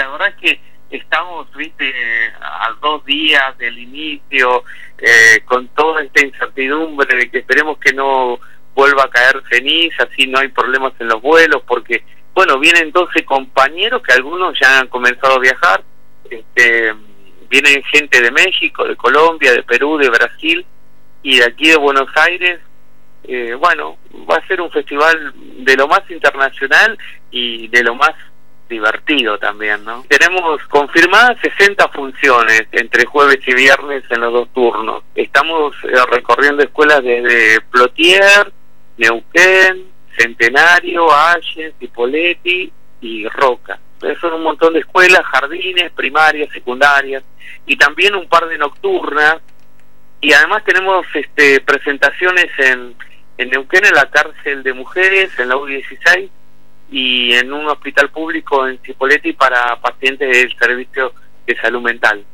la verdad es que estamos, viste, a dos días del inicio, eh, con toda esta incertidumbre de que esperemos que no vuelva a caer ceniza, así no hay problemas en los vuelos, porque, bueno, vienen 12 compañeros que algunos ya han comenzado a viajar, este, vienen gente de México, de Colombia, de Perú, de Brasil y de aquí de Buenos Aires. Eh, bueno, va a ser un festival de lo más internacional y de lo más divertido también, ¿no? Tenemos confirmadas 60 funciones entre jueves y viernes en los dos turnos. Estamos eh, recorriendo escuelas desde Plotier, Neuquén, Centenario, Allen, Cipoletti y Roca. Son un montón de escuelas, jardines, primarias, secundarias y también un par de nocturnas. Y además tenemos este, presentaciones en, en Neuquén, en la cárcel de mujeres, en la U16 y en un hospital público en Cipolletti para pacientes del servicio de salud mental.